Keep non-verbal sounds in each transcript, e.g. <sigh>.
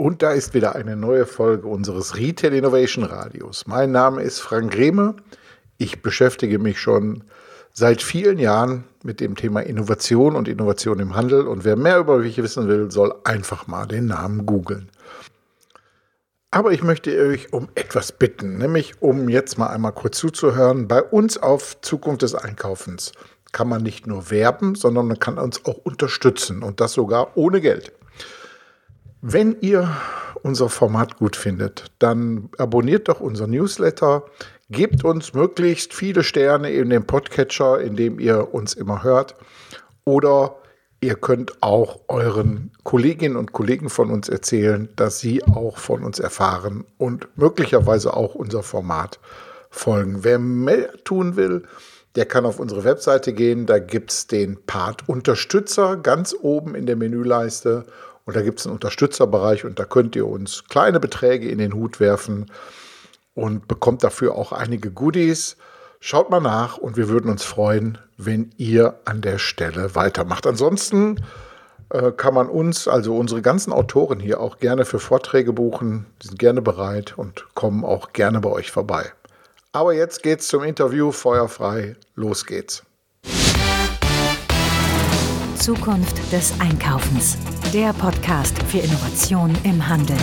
Und da ist wieder eine neue Folge unseres Retail Innovation Radios. Mein Name ist Frank Rehme. Ich beschäftige mich schon seit vielen Jahren mit dem Thema Innovation und Innovation im Handel. Und wer mehr über mich wissen will, soll einfach mal den Namen googeln. Aber ich möchte euch um etwas bitten, nämlich um jetzt mal einmal kurz zuzuhören. Bei uns auf Zukunft des Einkaufens kann man nicht nur werben, sondern man kann uns auch unterstützen und das sogar ohne Geld. Wenn ihr unser Format gut findet, dann abonniert doch unser Newsletter, gebt uns möglichst viele Sterne in dem Podcatcher, in dem ihr uns immer hört. Oder ihr könnt auch euren Kolleginnen und Kollegen von uns erzählen, dass sie auch von uns erfahren und möglicherweise auch unser Format folgen. Wer mehr tun will, der kann auf unsere Webseite gehen. Da gibt es den Part Unterstützer ganz oben in der Menüleiste und da gibt es einen Unterstützerbereich und da könnt ihr uns kleine Beträge in den Hut werfen und bekommt dafür auch einige Goodies. Schaut mal nach und wir würden uns freuen, wenn ihr an der Stelle weitermacht. Ansonsten äh, kann man uns, also unsere ganzen Autoren hier auch gerne für Vorträge buchen. Die sind gerne bereit und kommen auch gerne bei euch vorbei. Aber jetzt geht's zum Interview. Feuerfrei. Los geht's. Zukunft des Einkaufens. Der Podcast für Innovation im Handel.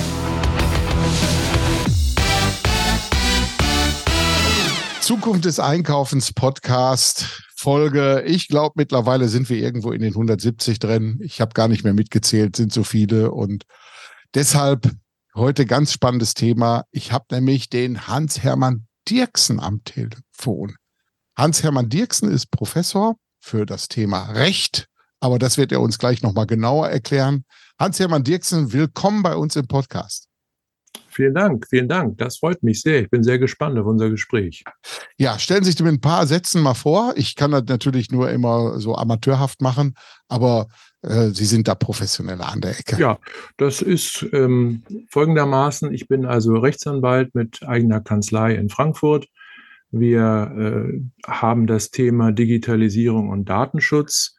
Zukunft des Einkaufens Podcast Folge. Ich glaube, mittlerweile sind wir irgendwo in den 170 drin. Ich habe gar nicht mehr mitgezählt, sind so viele. Und deshalb heute ganz spannendes Thema. Ich habe nämlich den Hans-Hermann Dirksen am Telefon. Hans-Hermann Dirksen ist Professor für das Thema Recht aber das wird er uns gleich nochmal genauer erklären. Hans-Hermann Dirksen, willkommen bei uns im Podcast. Vielen Dank, vielen Dank. Das freut mich sehr. Ich bin sehr gespannt auf unser Gespräch. Ja, stellen Sie sich mit ein paar Sätzen mal vor. Ich kann das natürlich nur immer so amateurhaft machen, aber äh, Sie sind da professioneller an der Ecke. Ja, das ist ähm, folgendermaßen. Ich bin also Rechtsanwalt mit eigener Kanzlei in Frankfurt. Wir äh, haben das Thema Digitalisierung und Datenschutz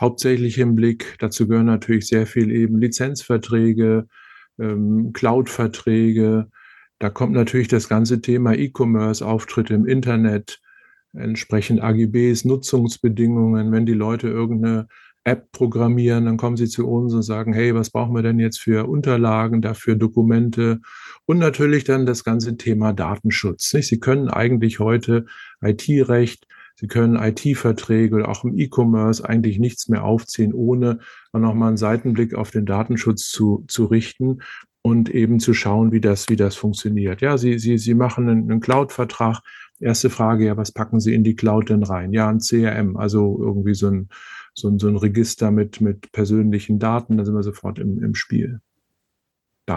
hauptsächlich im Blick. Dazu gehören natürlich sehr viel eben Lizenzverträge, ähm, Cloud-Verträge. Da kommt natürlich das ganze Thema E-Commerce, Auftritte im Internet, entsprechend AGBs, Nutzungsbedingungen. Wenn die Leute irgendeine App programmieren, dann kommen sie zu uns und sagen, hey, was brauchen wir denn jetzt für Unterlagen, dafür Dokumente und natürlich dann das ganze Thema Datenschutz. Sie können eigentlich heute IT-Recht Sie können IT-Verträge oder auch im E-Commerce eigentlich nichts mehr aufziehen, ohne nochmal einen Seitenblick auf den Datenschutz zu, zu richten und eben zu schauen, wie das, wie das funktioniert. Ja, Sie, Sie, Sie machen einen, einen Cloud-Vertrag. Erste Frage, ja, was packen Sie in die Cloud denn rein? Ja, ein CRM, also irgendwie so ein, so ein, so ein Register mit, mit persönlichen Daten, da sind wir sofort im, im Spiel.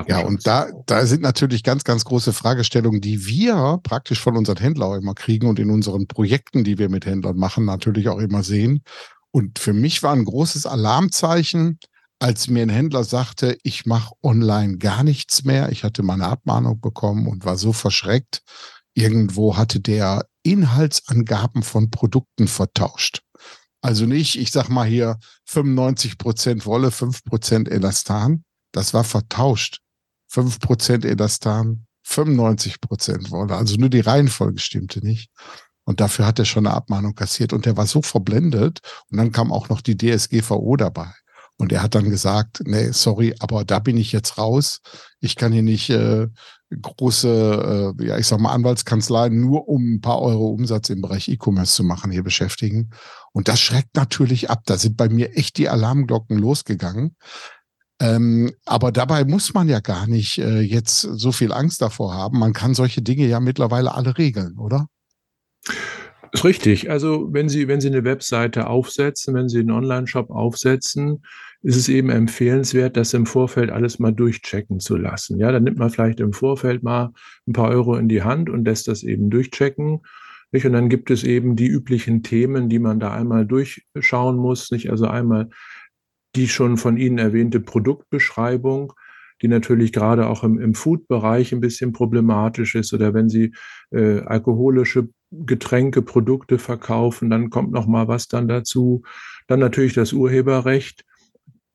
Ja, und da, da sind natürlich ganz, ganz große Fragestellungen, die wir praktisch von unseren Händlern immer kriegen und in unseren Projekten, die wir mit Händlern machen, natürlich auch immer sehen. Und für mich war ein großes Alarmzeichen, als mir ein Händler sagte, ich mache online gar nichts mehr. Ich hatte meine Abmahnung bekommen und war so verschreckt. Irgendwo hatte der Inhaltsangaben von Produkten vertauscht. Also nicht, ich sag mal hier 95 Prozent Wolle, 5 Prozent Elastan, das war vertauscht. 5% Elastan, 95% Wolle. Also nur die Reihenfolge stimmte nicht. Und dafür hat er schon eine Abmahnung kassiert. Und der war so verblendet. Und dann kam auch noch die DSGVO dabei. Und er hat dann gesagt, nee, sorry, aber da bin ich jetzt raus. Ich kann hier nicht äh, große, äh, ja, ich sag mal, Anwaltskanzleien nur um ein paar Euro Umsatz im Bereich E-Commerce zu machen, hier beschäftigen. Und das schreckt natürlich ab. Da sind bei mir echt die Alarmglocken losgegangen. Ähm, aber dabei muss man ja gar nicht äh, jetzt so viel Angst davor haben. Man kann solche Dinge ja mittlerweile alle regeln, oder? Ist richtig. Also wenn Sie, wenn Sie eine Webseite aufsetzen, wenn Sie einen Online-Shop aufsetzen, ist es eben empfehlenswert, das im Vorfeld alles mal durchchecken zu lassen. Ja, dann nimmt man vielleicht im Vorfeld mal ein paar Euro in die Hand und lässt das eben durchchecken. Nicht? Und dann gibt es eben die üblichen Themen, die man da einmal durchschauen muss. Nicht? Also einmal die schon von Ihnen erwähnte Produktbeschreibung, die natürlich gerade auch im, im Food-Bereich ein bisschen problematisch ist oder wenn Sie äh, alkoholische Getränke, Produkte verkaufen, dann kommt noch mal was dann dazu. Dann natürlich das Urheberrecht.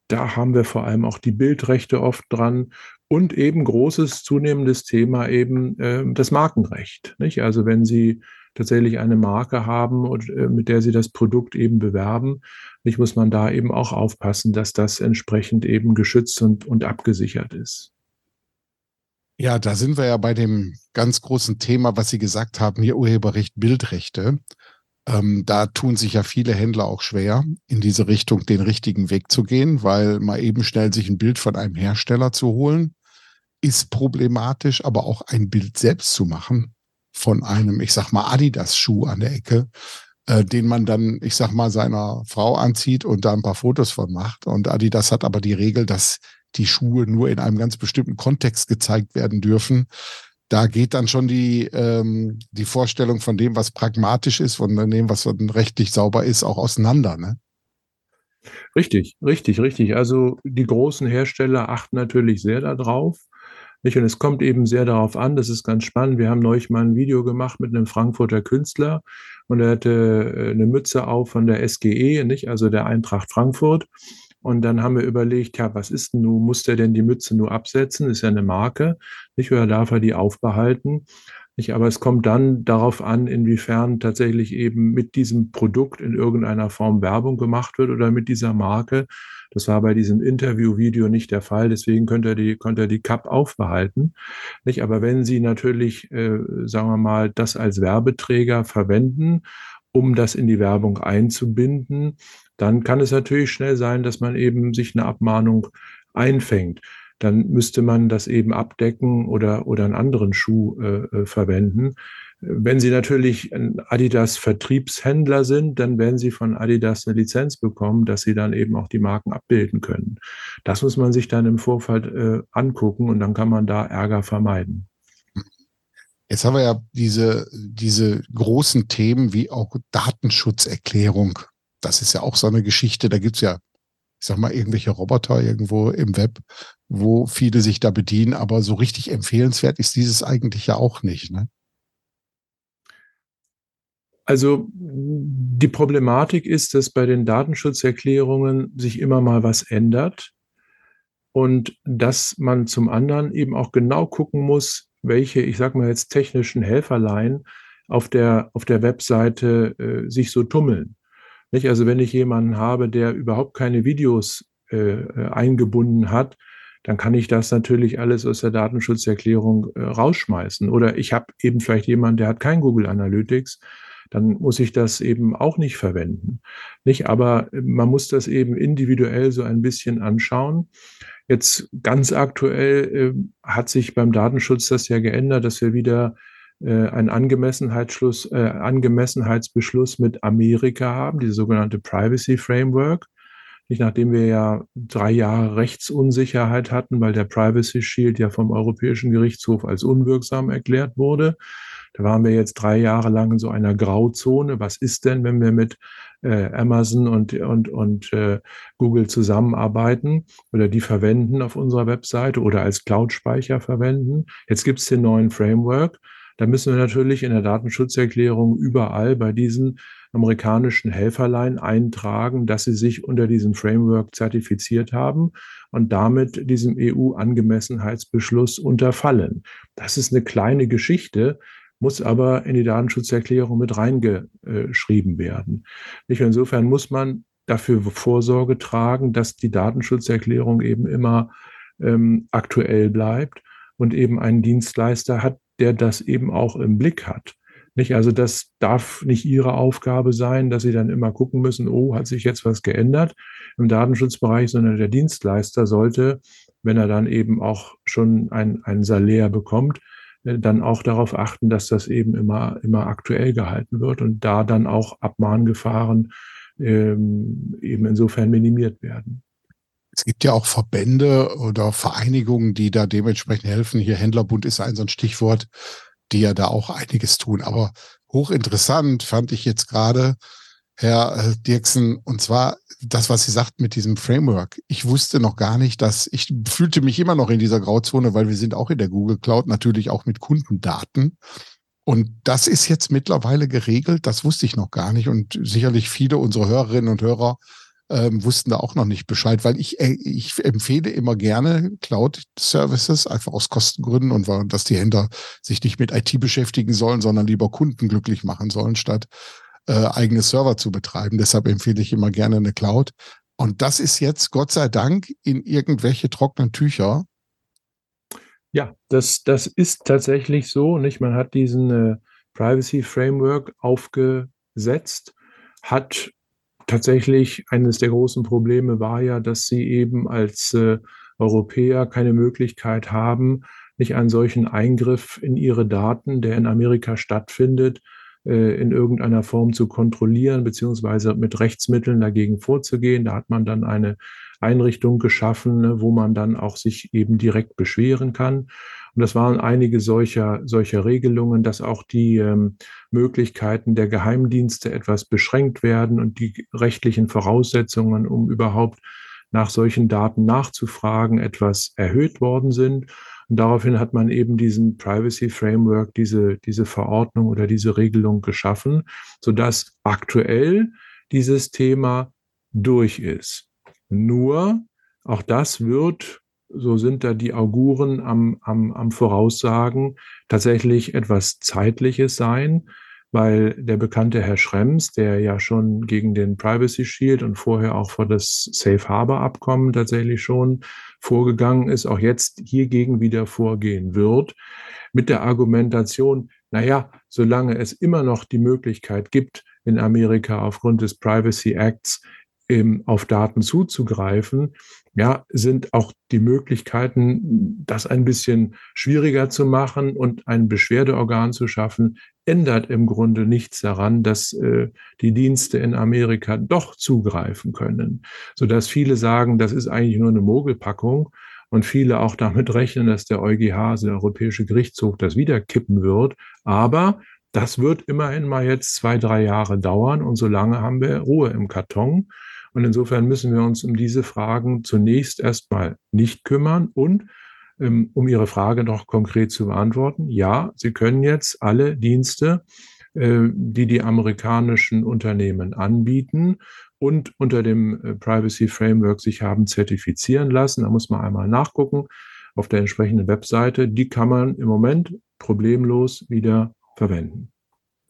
da haben wir vor allem auch die Bildrechte oft dran und eben großes zunehmendes Thema eben äh, das Markenrecht. Nicht? Also wenn Sie tatsächlich eine Marke haben und äh, mit der Sie das Produkt eben bewerben, nicht muss man da eben auch aufpassen, dass das entsprechend eben geschützt und, und abgesichert ist. Ja, da sind wir ja bei dem ganz großen Thema, was Sie gesagt haben, hier Urheberrecht, Bildrechte. Ähm, da tun sich ja viele Händler auch schwer, in diese Richtung den richtigen Weg zu gehen, weil mal eben schnell sich ein Bild von einem Hersteller zu holen, ist problematisch, aber auch ein Bild selbst zu machen von einem, ich sag mal, Adidas-Schuh an der Ecke, äh, den man dann, ich sag mal, seiner Frau anzieht und da ein paar Fotos von macht. Und Adidas hat aber die Regel, dass die Schuhe nur in einem ganz bestimmten Kontext gezeigt werden dürfen. Da geht dann schon die, ähm, die Vorstellung von dem, was pragmatisch ist, von dem, was rechtlich sauber ist, auch auseinander. Ne? Richtig, richtig, richtig. Also die großen Hersteller achten natürlich sehr darauf. Nicht? Und es kommt eben sehr darauf an, das ist ganz spannend. Wir haben neulich mal ein Video gemacht mit einem Frankfurter Künstler und er hatte äh, eine Mütze auf von der SGE, nicht? also der Eintracht Frankfurt. Und dann haben wir überlegt, ja, was ist denn nun, muss der denn die Mütze nur absetzen? Ist ja eine Marke, nicht? Oder darf er die aufbehalten? Nicht? Aber es kommt dann darauf an, inwiefern tatsächlich eben mit diesem Produkt in irgendeiner Form Werbung gemacht wird oder mit dieser Marke. Das war bei diesem Interview-Video nicht der Fall. Deswegen könnt ihr die, könnt ihr die Cup aufbehalten. Nicht? Aber wenn Sie natürlich, äh, sagen wir mal, das als Werbeträger verwenden, um das in die Werbung einzubinden, dann kann es natürlich schnell sein, dass man eben sich eine Abmahnung einfängt. Dann müsste man das eben abdecken oder, oder einen anderen Schuh äh, äh verwenden. Wenn Sie natürlich ein Adidas-Vertriebshändler sind, dann werden Sie von Adidas eine Lizenz bekommen, dass Sie dann eben auch die Marken abbilden können. Das muss man sich dann im Vorfeld äh, angucken und dann kann man da Ärger vermeiden. Jetzt haben wir ja diese, diese großen Themen wie auch Datenschutzerklärung das ist ja auch so eine Geschichte. Da gibt's ja, ich sag mal, irgendwelche Roboter irgendwo im Web, wo viele sich da bedienen, aber so richtig empfehlenswert ist dieses eigentlich ja auch nicht. Ne? Also die Problematik ist, dass bei den Datenschutzerklärungen sich immer mal was ändert und dass man zum anderen eben auch genau gucken muss, welche, ich sag mal jetzt technischen Helferlein auf der, auf der Webseite äh, sich so tummeln. Nicht? Also wenn ich jemanden habe, der überhaupt keine Videos äh, äh, eingebunden hat, dann kann ich das natürlich alles aus der Datenschutzerklärung äh, rausschmeißen. Oder ich habe eben vielleicht jemanden, der hat kein Google Analytics, dann muss ich das eben auch nicht verwenden. Nicht, aber man muss das eben individuell so ein bisschen anschauen. Jetzt ganz aktuell äh, hat sich beim Datenschutz das ja geändert, dass wir wieder äh, einen Angemessenheitsschluss, äh, Angemessenheitsbeschluss mit Amerika haben, diese sogenannte Privacy Framework. Nicht nachdem wir ja drei Jahre Rechtsunsicherheit hatten, weil der Privacy Shield ja vom Europäischen Gerichtshof als unwirksam erklärt wurde. Da waren wir jetzt drei Jahre lang in so einer Grauzone. Was ist denn, wenn wir mit äh, Amazon und, und, und äh, Google zusammenarbeiten oder die verwenden auf unserer Webseite oder als Cloud-Speicher verwenden? Jetzt gibt es den neuen Framework da müssen wir natürlich in der Datenschutzerklärung überall bei diesen amerikanischen Helferlein eintragen, dass sie sich unter diesem Framework zertifiziert haben und damit diesem EU-Angemessenheitsbeschluss unterfallen. Das ist eine kleine Geschichte, muss aber in die Datenschutzerklärung mit reingeschrieben werden. Insofern muss man dafür Vorsorge tragen, dass die Datenschutzerklärung eben immer ähm, aktuell bleibt und eben ein Dienstleister hat, der das eben auch im Blick hat. Nicht? Also das darf nicht Ihre Aufgabe sein, dass Sie dann immer gucken müssen, oh, hat sich jetzt was geändert im Datenschutzbereich, sondern der Dienstleister sollte, wenn er dann eben auch schon ein, ein Salär bekommt, dann auch darauf achten, dass das eben immer, immer aktuell gehalten wird und da dann auch Abmahngefahren ähm, eben insofern minimiert werden. Es gibt ja auch Verbände oder Vereinigungen, die da dementsprechend helfen. Hier Händlerbund ist ein so ein Stichwort, die ja da auch einiges tun. Aber hochinteressant fand ich jetzt gerade, Herr äh, Dirksen, und zwar das, was Sie sagten mit diesem Framework. Ich wusste noch gar nicht, dass ich fühlte mich immer noch in dieser Grauzone, weil wir sind auch in der Google Cloud, natürlich auch mit Kundendaten. Und das ist jetzt mittlerweile geregelt. Das wusste ich noch gar nicht. Und sicherlich viele unserer Hörerinnen und Hörer ähm, wussten da auch noch nicht Bescheid, weil ich, äh, ich empfehle immer gerne Cloud-Services, einfach aus Kostengründen und weil, dass die Händler sich nicht mit IT beschäftigen sollen, sondern lieber Kunden glücklich machen sollen, statt äh, eigene Server zu betreiben. Deshalb empfehle ich immer gerne eine Cloud. Und das ist jetzt, Gott sei Dank, in irgendwelche trockenen Tücher. Ja, das, das ist tatsächlich so. Nicht? Man hat diesen äh, Privacy Framework aufgesetzt, hat tatsächlich eines der großen Probleme war ja, dass sie eben als äh, Europäer keine Möglichkeit haben, nicht einen solchen Eingriff in ihre Daten, der in Amerika stattfindet, äh, in irgendeiner Form zu kontrollieren, beziehungsweise mit Rechtsmitteln dagegen vorzugehen. Da hat man dann eine Einrichtung geschaffen, ne, wo man dann auch sich eben direkt beschweren kann. Und das waren einige solcher, solcher Regelungen, dass auch die ähm, Möglichkeiten der Geheimdienste etwas beschränkt werden und die rechtlichen Voraussetzungen, um überhaupt nach solchen Daten nachzufragen, etwas erhöht worden sind. Und daraufhin hat man eben diesen Privacy Framework, diese, diese Verordnung oder diese Regelung geschaffen, sodass aktuell dieses Thema durch ist. Nur, auch das wird so sind da die Auguren am, am, am Voraussagen, tatsächlich etwas Zeitliches sein, weil der bekannte Herr Schrems, der ja schon gegen den Privacy Shield und vorher auch vor das Safe Harbor Abkommen tatsächlich schon vorgegangen ist, auch jetzt hiergegen wieder vorgehen wird, mit der Argumentation, naja, solange es immer noch die Möglichkeit gibt, in Amerika aufgrund des Privacy Acts ähm, auf Daten zuzugreifen, ja, sind auch die Möglichkeiten, das ein bisschen schwieriger zu machen und ein Beschwerdeorgan zu schaffen, ändert im Grunde nichts daran, dass äh, die Dienste in Amerika doch zugreifen können, so dass viele sagen, das ist eigentlich nur eine Mogelpackung und viele auch damit rechnen, dass der EuGH, also der Europäische Gerichtshof, das wieder kippen wird. Aber das wird immerhin mal jetzt zwei, drei Jahre dauern und solange haben wir Ruhe im Karton. Und insofern müssen wir uns um diese Fragen zunächst erstmal nicht kümmern und um Ihre Frage noch konkret zu beantworten. Ja, Sie können jetzt alle Dienste, äh, die die amerikanischen Unternehmen anbieten und unter dem äh, Privacy Framework sich haben zertifizieren lassen. Da muss man einmal nachgucken auf der entsprechenden Webseite. Die kann man im Moment problemlos wieder verwenden.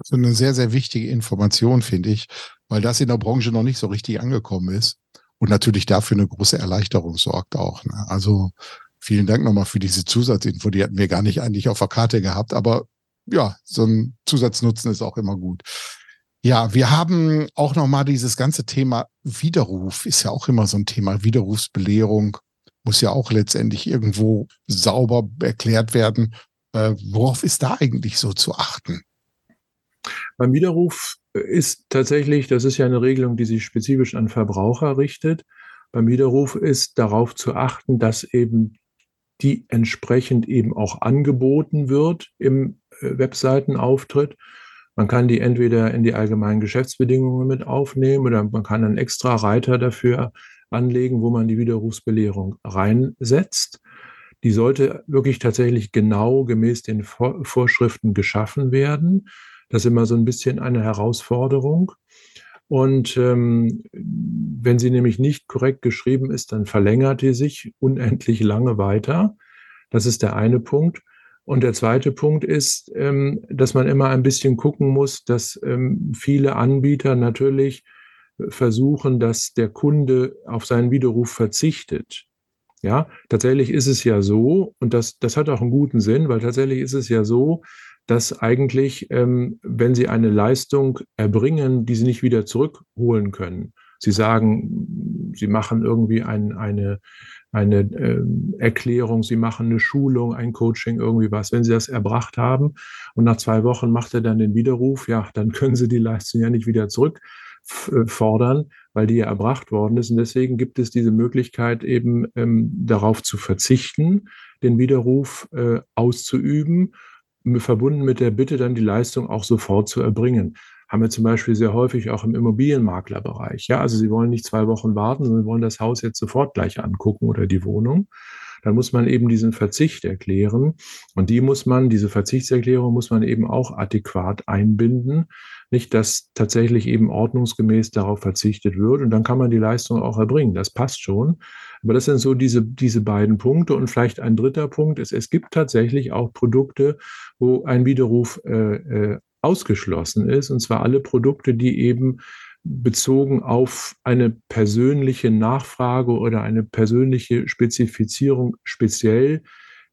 So eine sehr, sehr wichtige Information, finde ich, weil das in der Branche noch nicht so richtig angekommen ist und natürlich dafür eine große Erleichterung sorgt auch. Ne? Also vielen Dank nochmal für diese Zusatzinfo, die hatten wir gar nicht eigentlich auf der Karte gehabt, aber ja, so ein Zusatznutzen ist auch immer gut. Ja, wir haben auch nochmal dieses ganze Thema Widerruf, ist ja auch immer so ein Thema. Widerrufsbelehrung muss ja auch letztendlich irgendwo sauber erklärt werden. Äh, worauf ist da eigentlich so zu achten? Beim Widerruf ist tatsächlich, das ist ja eine Regelung, die sich spezifisch an Verbraucher richtet. Beim Widerruf ist darauf zu achten, dass eben die entsprechend eben auch angeboten wird im äh, Webseitenauftritt. Man kann die entweder in die allgemeinen Geschäftsbedingungen mit aufnehmen oder man kann einen extra Reiter dafür anlegen, wo man die Widerrufsbelehrung reinsetzt. Die sollte wirklich tatsächlich genau gemäß den Vorschriften geschaffen werden. Das ist immer so ein bisschen eine Herausforderung. Und ähm, wenn sie nämlich nicht korrekt geschrieben ist, dann verlängert die sich unendlich lange weiter. Das ist der eine Punkt. Und der zweite Punkt ist, ähm, dass man immer ein bisschen gucken muss, dass ähm, viele Anbieter natürlich versuchen, dass der Kunde auf seinen Widerruf verzichtet. Ja, tatsächlich ist es ja so, und das, das hat auch einen guten Sinn, weil tatsächlich ist es ja so, dass eigentlich, ähm, wenn sie eine Leistung erbringen, die sie nicht wieder zurückholen können, sie sagen, sie machen irgendwie ein, eine, eine äh, Erklärung, sie machen eine Schulung, ein Coaching, irgendwie was. Wenn sie das erbracht haben und nach zwei Wochen macht er dann den Widerruf, ja, dann können sie die Leistung ja nicht wieder zurückfordern, weil die ja erbracht worden ist. Und deswegen gibt es diese Möglichkeit eben ähm, darauf zu verzichten, den Widerruf äh, auszuüben verbunden mit der Bitte, dann die Leistung auch sofort zu erbringen. Haben wir zum Beispiel sehr häufig auch im Immobilienmaklerbereich. Ja, also Sie wollen nicht zwei Wochen warten, sondern wollen das Haus jetzt sofort gleich angucken oder die Wohnung. Dann muss man eben diesen Verzicht erklären. Und die muss man, diese Verzichtserklärung muss man eben auch adäquat einbinden. Nicht, dass tatsächlich eben ordnungsgemäß darauf verzichtet wird und dann kann man die Leistung auch erbringen. Das passt schon. Aber das sind so diese, diese beiden Punkte und vielleicht ein dritter Punkt ist, es gibt tatsächlich auch Produkte, wo ein Widerruf äh, äh, ausgeschlossen ist und zwar alle Produkte, die eben bezogen auf eine persönliche Nachfrage oder eine persönliche Spezifizierung speziell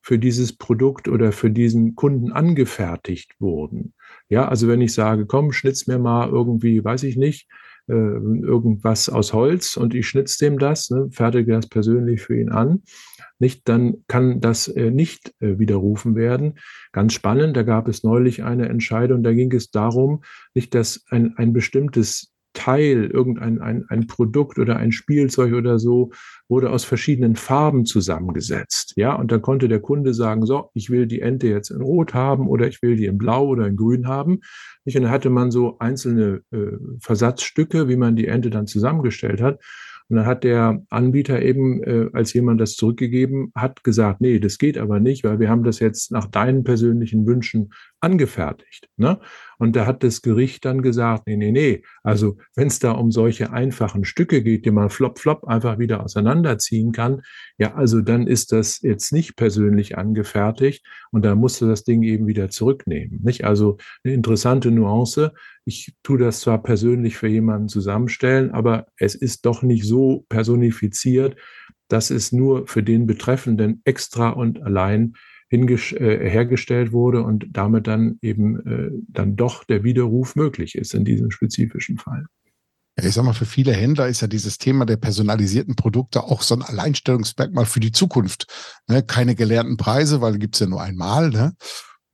für dieses Produkt oder für diesen Kunden angefertigt wurden. Ja, also wenn ich sage, komm, schnitz mir mal irgendwie, weiß ich nicht, äh, irgendwas aus Holz und ich schnitz dem das, ne, fertige das persönlich für ihn an, nicht, dann kann das äh, nicht äh, widerrufen werden. Ganz spannend, da gab es neulich eine Entscheidung, da ging es darum, nicht, dass ein, ein bestimmtes Teil, irgendein ein, ein Produkt oder ein Spielzeug oder so, wurde aus verschiedenen Farben zusammengesetzt. Ja, und dann konnte der Kunde sagen, so, ich will die Ente jetzt in Rot haben oder ich will die in Blau oder in Grün haben. Und dann hatte man so einzelne äh, Versatzstücke, wie man die Ente dann zusammengestellt hat. Und dann hat der Anbieter eben, äh, als jemand das zurückgegeben hat, gesagt, nee, das geht aber nicht, weil wir haben das jetzt nach deinen persönlichen Wünschen angefertigt. Ne? Und da hat das Gericht dann gesagt, nee, nee, nee, also wenn es da um solche einfachen Stücke geht, die man flop, flop einfach wieder auseinanderziehen kann, ja, also dann ist das jetzt nicht persönlich angefertigt und da musst du das Ding eben wieder zurücknehmen. Nicht? Also eine interessante Nuance. Ich tue das zwar persönlich für jemanden zusammenstellen, aber es ist doch nicht so personifiziert, dass es nur für den Betreffenden extra und allein äh, hergestellt wurde und damit dann eben äh, dann doch der Widerruf möglich ist in diesem spezifischen Fall. Ich sag mal, für viele Händler ist ja dieses Thema der personalisierten Produkte auch so ein Alleinstellungsmerkmal für die Zukunft. Ne? Keine gelernten Preise, weil gibt's ja nur einmal. Ne?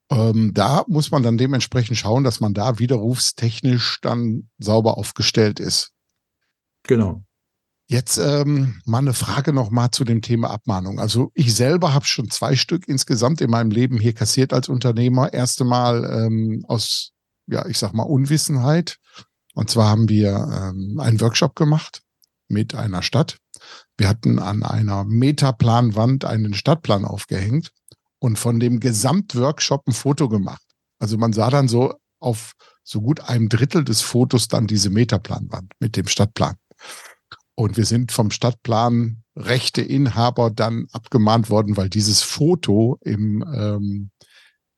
Ähm, da muss man dann dementsprechend schauen, dass man da widerrufstechnisch dann sauber aufgestellt ist. Genau. Jetzt ähm, mal eine Frage noch mal zu dem Thema Abmahnung. Also ich selber habe schon zwei Stück insgesamt in meinem Leben hier kassiert als Unternehmer. Erste Mal ähm, aus, ja, ich sag mal Unwissenheit. Und zwar haben wir ähm, einen Workshop gemacht mit einer Stadt. Wir hatten an einer Metaplanwand einen Stadtplan aufgehängt und von dem Gesamtworkshop ein Foto gemacht. Also man sah dann so auf so gut einem Drittel des Fotos dann diese Metaplanwand mit dem Stadtplan. Und wir sind vom Stadtplan Rechteinhaber dann abgemahnt worden, weil dieses Foto im, ähm,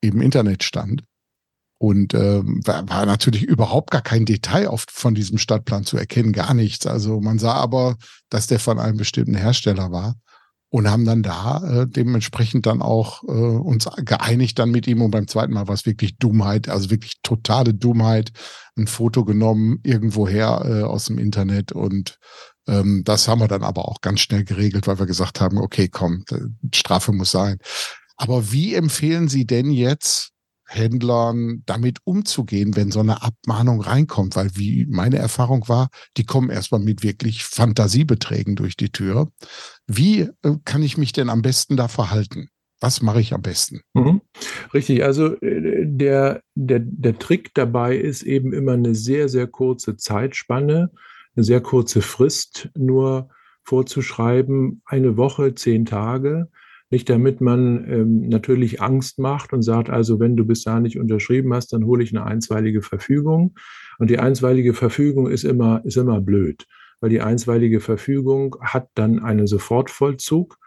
im Internet stand. Und ähm, war natürlich überhaupt gar kein Detail oft von diesem Stadtplan zu erkennen, gar nichts. Also man sah aber, dass der von einem bestimmten Hersteller war und haben dann da äh, dementsprechend dann auch äh, uns geeinigt dann mit ihm und beim zweiten Mal war es wirklich Dummheit, also wirklich totale Dummheit, ein Foto genommen irgendwoher äh, aus dem Internet und ähm, das haben wir dann aber auch ganz schnell geregelt, weil wir gesagt haben, okay, komm, Strafe muss sein. Aber wie empfehlen Sie denn jetzt Händlern damit umzugehen, wenn so eine Abmahnung reinkommt? Weil wie meine Erfahrung war, die kommen erstmal mit wirklich Fantasiebeträgen durch die Tür. Wie äh, kann ich mich denn am besten da verhalten? Was mache ich am besten? Mhm. Richtig, also äh, der, der, der Trick dabei ist eben immer eine sehr, sehr kurze Zeitspanne eine sehr kurze Frist nur vorzuschreiben, eine Woche, zehn Tage, nicht damit man ähm, natürlich Angst macht und sagt, also wenn du bis da nicht unterschrieben hast, dann hole ich eine einstweilige Verfügung. Und die einstweilige Verfügung ist immer, ist immer blöd, weil die einstweilige Verfügung hat dann einen Sofortvollzug.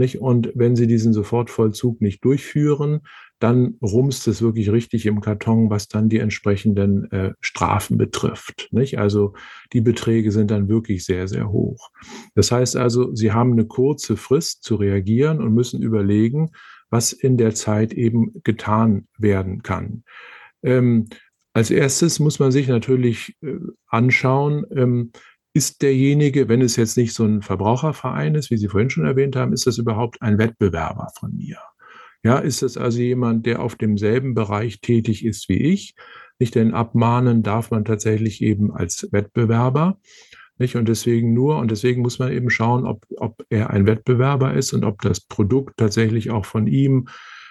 Nicht? Und wenn Sie diesen Sofortvollzug nicht durchführen, dann rumst es wirklich richtig im Karton, was dann die entsprechenden äh, Strafen betrifft. Nicht? Also die Beträge sind dann wirklich sehr, sehr hoch. Das heißt also, Sie haben eine kurze Frist zu reagieren und müssen überlegen, was in der Zeit eben getan werden kann. Ähm, als erstes muss man sich natürlich äh, anschauen, ähm, ist derjenige, wenn es jetzt nicht so ein Verbraucherverein ist, wie Sie vorhin schon erwähnt haben, ist das überhaupt ein Wettbewerber von mir? Ja, ist es also jemand, der auf demselben Bereich tätig ist wie ich? Nicht denn abmahnen darf man tatsächlich eben als Wettbewerber. Nicht? Und deswegen nur, und deswegen muss man eben schauen, ob, ob er ein Wettbewerber ist und ob das Produkt tatsächlich auch von ihm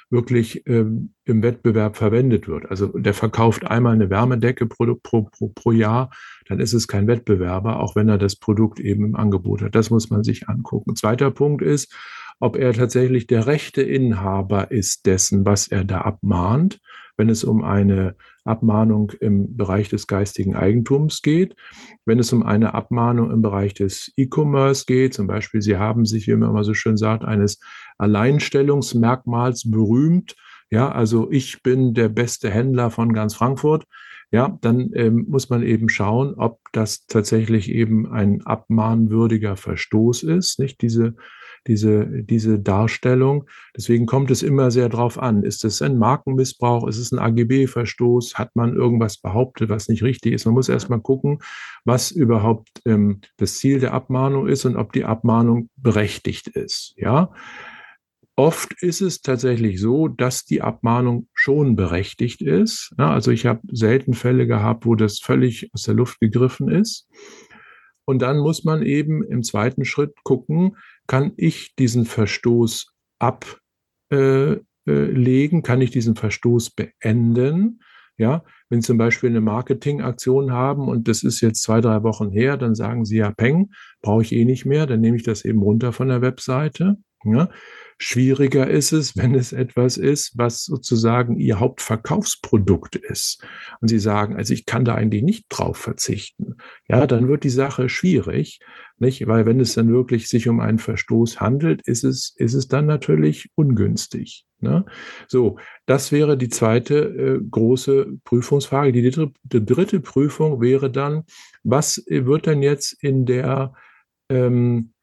wirklich ähm, im Wettbewerb verwendet wird. Also der verkauft einmal eine Wärmedecke pro, pro, pro, pro Jahr, dann ist es kein Wettbewerber, auch wenn er das Produkt eben im Angebot hat. Das muss man sich angucken. Zweiter Punkt ist, ob er tatsächlich der rechte Inhaber ist dessen, was er da abmahnt. wenn es um eine Abmahnung im Bereich des geistigen Eigentums geht, wenn es um eine Abmahnung im Bereich des E-Commerce geht, zum Beispiel, Sie haben sich, wie man immer so schön sagt, eines Alleinstellungsmerkmals berühmt, ja, also ich bin der beste Händler von ganz Frankfurt, ja, dann ähm, muss man eben schauen, ob das tatsächlich eben ein abmahnwürdiger Verstoß ist, nicht diese diese, diese Darstellung. Deswegen kommt es immer sehr drauf an. Ist es ein Markenmissbrauch? Ist es ein AGB-Verstoß? Hat man irgendwas behauptet, was nicht richtig ist? Man muss erstmal gucken, was überhaupt ähm, das Ziel der Abmahnung ist und ob die Abmahnung berechtigt ist. Ja. Oft ist es tatsächlich so, dass die Abmahnung schon berechtigt ist. Also ich habe selten Fälle gehabt, wo das völlig aus der Luft gegriffen ist. Und dann muss man eben im zweiten Schritt gucken, kann ich diesen Verstoß ablegen? Äh, kann ich diesen Verstoß beenden? Ja, wenn Sie zum Beispiel eine Marketingaktion haben und das ist jetzt zwei, drei Wochen her, dann sagen Sie ja, Peng, brauche ich eh nicht mehr, dann nehme ich das eben runter von der Webseite. Ja. Schwieriger ist es, <laughs> wenn es etwas ist, was sozusagen ihr Hauptverkaufsprodukt ist. Und sie sagen, also ich kann da eigentlich nicht drauf verzichten. Ja, dann wird die Sache schwierig, nicht? Weil wenn es dann wirklich sich um einen Verstoß handelt, ist es, ist es dann natürlich ungünstig. Ne? So, das wäre die zweite äh, große Prüfungsfrage. Die dritte, die dritte Prüfung wäre dann, was wird denn jetzt in der ähm,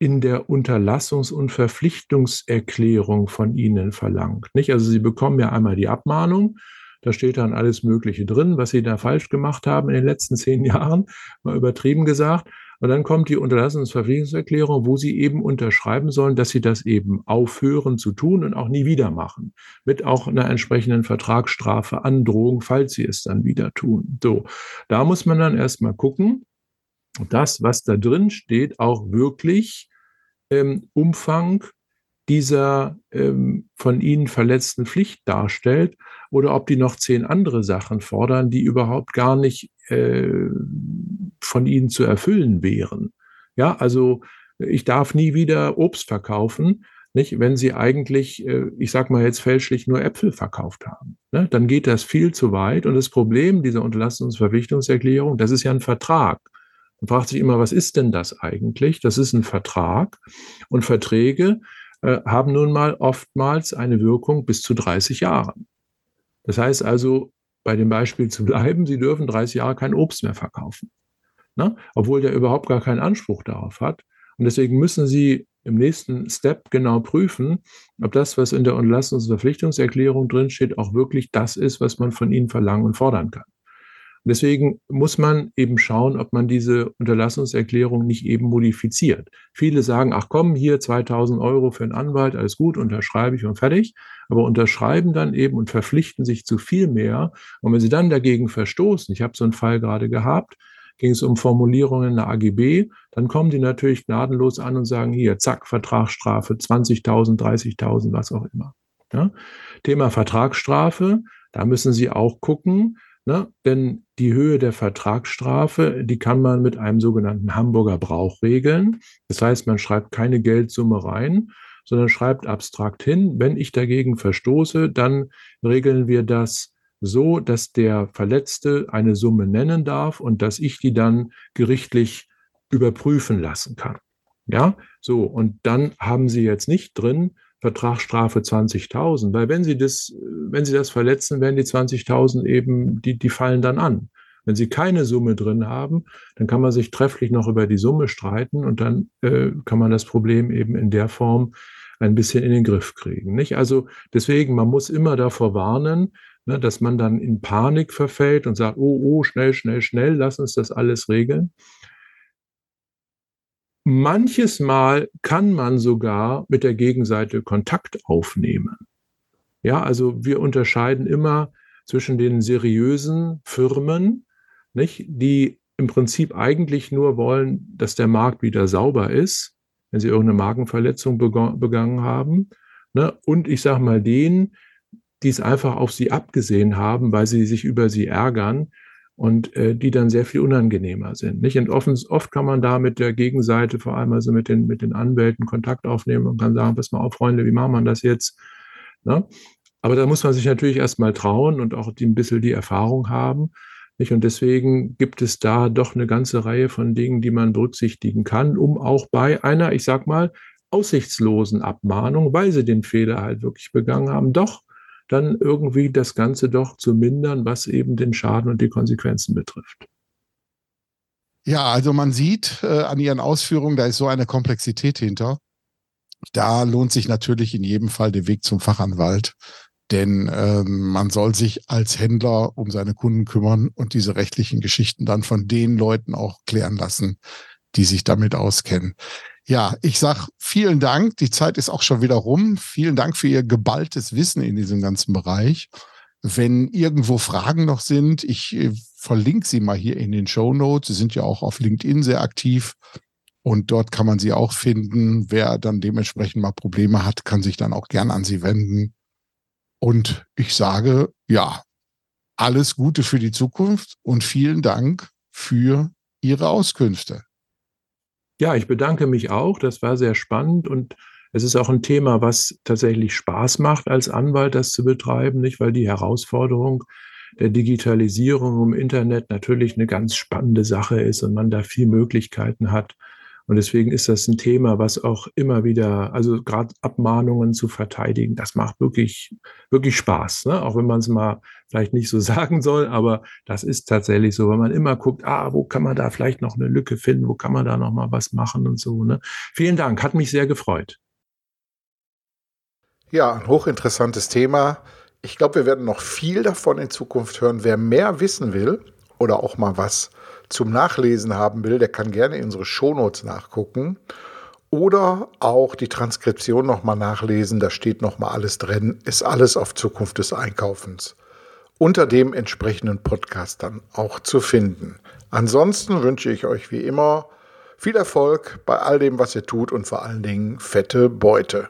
in der Unterlassungs- und Verpflichtungserklärung von Ihnen verlangt. Nicht? Also Sie bekommen ja einmal die Abmahnung, da steht dann alles Mögliche drin, was Sie da falsch gemacht haben in den letzten zehn <laughs> Jahren, mal übertrieben gesagt. Und dann kommt die Unterlassungsverpflichtungserklärung, wo Sie eben unterschreiben sollen, dass Sie das eben aufhören zu tun und auch nie wieder machen. Mit auch einer entsprechenden Vertragsstrafe, Androhung, falls Sie es dann wieder tun. So, da muss man dann erstmal gucken, das, was da drin steht, auch wirklich ähm, Umfang dieser ähm, von Ihnen verletzten Pflicht darstellt oder ob die noch zehn andere Sachen fordern, die überhaupt gar nicht äh, von Ihnen zu erfüllen wären. Ja, also ich darf nie wieder Obst verkaufen, nicht, wenn Sie eigentlich, äh, ich sage mal jetzt fälschlich, nur Äpfel verkauft haben. Ne? Dann geht das viel zu weit. Und das Problem dieser Unterlassungsverpflichtungserklärung, das ist ja ein Vertrag. Man fragt sich immer, was ist denn das eigentlich? Das ist ein Vertrag und Verträge äh, haben nun mal oftmals eine Wirkung bis zu 30 Jahren. Das heißt also, bei dem Beispiel zu bleiben, Sie dürfen 30 Jahre kein Obst mehr verkaufen, ne? obwohl der überhaupt gar keinen Anspruch darauf hat. Und deswegen müssen Sie im nächsten Step genau prüfen, ob das, was in der Unterlassungs- und Verpflichtungserklärung drinsteht, auch wirklich das ist, was man von Ihnen verlangen und fordern kann. Und deswegen muss man eben schauen, ob man diese Unterlassungserklärung nicht eben modifiziert. Viele sagen, ach komm, hier 2000 Euro für einen Anwalt, alles gut, unterschreibe ich und fertig. Aber unterschreiben dann eben und verpflichten sich zu viel mehr. Und wenn sie dann dagegen verstoßen, ich habe so einen Fall gerade gehabt, ging es um Formulierungen in der AGB, dann kommen die natürlich gnadenlos an und sagen, hier, zack, Vertragsstrafe, 20.000, 30.000, was auch immer. Ja? Thema Vertragsstrafe, da müssen Sie auch gucken, Ne? Denn die Höhe der Vertragsstrafe, die kann man mit einem sogenannten Hamburger Brauch regeln. Das heißt, man schreibt keine Geldsumme rein, sondern schreibt abstrakt hin, wenn ich dagegen verstoße, dann regeln wir das so, dass der Verletzte eine Summe nennen darf und dass ich die dann gerichtlich überprüfen lassen kann. Ja, so. Und dann haben Sie jetzt nicht drin, Vertragsstrafe 20.000, weil wenn Sie das, wenn Sie das verletzen, werden die 20.000 eben, die, die fallen dann an. Wenn Sie keine Summe drin haben, dann kann man sich trefflich noch über die Summe streiten und dann äh, kann man das Problem eben in der Form ein bisschen in den Griff kriegen. Nicht? Also deswegen, man muss immer davor warnen, ne, dass man dann in Panik verfällt und sagt, oh, oh, schnell, schnell, schnell, lass uns das alles regeln. Manches Mal kann man sogar mit der Gegenseite Kontakt aufnehmen. Ja, also wir unterscheiden immer zwischen den seriösen Firmen, nicht, die im Prinzip eigentlich nur wollen, dass der Markt wieder sauber ist, wenn sie irgendeine Markenverletzung begangen haben. Ne? Und ich sage mal denen, die es einfach auf sie abgesehen haben, weil sie sich über sie ärgern und äh, die dann sehr viel unangenehmer sind. Nicht? Und oft, oft kann man da mit der Gegenseite, vor allem also mit den, mit den Anwälten, Kontakt aufnehmen und kann sagen, pass mal auf, Freunde, wie machen wir das jetzt? Ne? Aber da muss man sich natürlich erstmal trauen und auch ein bisschen die Erfahrung haben. Nicht? Und deswegen gibt es da doch eine ganze Reihe von Dingen, die man berücksichtigen kann, um auch bei einer, ich sag mal, aussichtslosen Abmahnung, weil sie den Fehler halt wirklich begangen haben, doch dann irgendwie das Ganze doch zu mindern, was eben den Schaden und die Konsequenzen betrifft. Ja, also man sieht äh, an Ihren Ausführungen, da ist so eine Komplexität hinter. Da lohnt sich natürlich in jedem Fall der Weg zum Fachanwalt, denn ähm, man soll sich als Händler um seine Kunden kümmern und diese rechtlichen Geschichten dann von den Leuten auch klären lassen, die sich damit auskennen. Ja, ich sag vielen Dank. Die Zeit ist auch schon wieder rum. Vielen Dank für Ihr geballtes Wissen in diesem ganzen Bereich. Wenn irgendwo Fragen noch sind, ich äh, verlinke sie mal hier in den Show Notes. Sie sind ja auch auf LinkedIn sehr aktiv. Und dort kann man sie auch finden. Wer dann dementsprechend mal Probleme hat, kann sich dann auch gern an sie wenden. Und ich sage, ja, alles Gute für die Zukunft und vielen Dank für Ihre Auskünfte. Ja, ich bedanke mich auch. Das war sehr spannend und es ist auch ein Thema, was tatsächlich Spaß macht, als Anwalt das zu betreiben, nicht? Weil die Herausforderung der Digitalisierung im Internet natürlich eine ganz spannende Sache ist und man da viel Möglichkeiten hat. Und deswegen ist das ein Thema, was auch immer wieder, also gerade Abmahnungen zu verteidigen, das macht wirklich, wirklich Spaß. Ne? Auch wenn man es mal vielleicht nicht so <laughs> sagen soll, aber das ist tatsächlich so, wenn man immer guckt, ah, wo kann man da vielleicht noch eine Lücke finden, wo kann man da noch mal was machen und so. Ne? Vielen Dank, hat mich sehr gefreut. Ja, ein hochinteressantes Thema. Ich glaube, wir werden noch viel davon in Zukunft hören. Wer mehr wissen will oder auch mal was zum Nachlesen haben will, der kann gerne in unsere Shownotes nachgucken oder auch die Transkription nochmal nachlesen. Da steht nochmal alles drin. Ist alles auf Zukunft des Einkaufens. Unter dem entsprechenden Podcast dann auch zu finden. Ansonsten wünsche ich euch wie immer viel Erfolg bei all dem, was ihr tut und vor allen Dingen fette Beute.